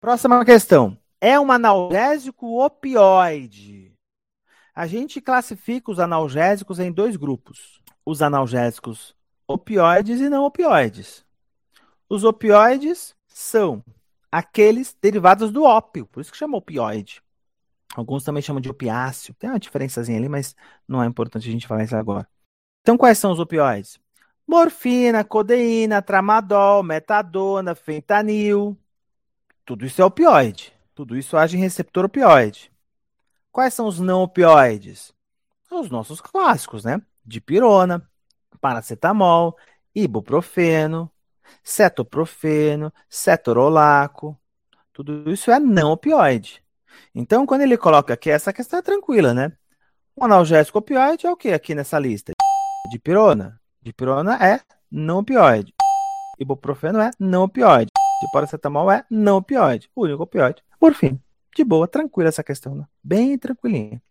Próxima questão. É um analgésico opioide. A gente classifica os analgésicos em dois grupos: os analgésicos opioides e não opioides. Os opioides são aqueles derivados do ópio, por isso que chama opioide. Alguns também chamam de opiáceo. Tem uma diferençazinha ali, mas não é importante a gente falar isso agora. Então, quais são os opioides? Morfina, codeína, tramadol, metadona, fentanil. Tudo isso é opioide. Tudo isso age em receptor opioide. Quais são os não opioides? Os nossos clássicos, né? Dipirona, paracetamol, ibuprofeno, cetoprofeno, cetorolaco. Tudo isso é não opioide. Então, quando ele coloca aqui, essa questão é tranquila, né? O analgésico opioide é o que aqui nessa lista? Dipirona. Dipirona é não opioide. Ibuprofeno é não opioide. De paracetamol é não opioide. O único opioide. Por fim, de boa, tranquila essa questão, né? Bem tranquilinha.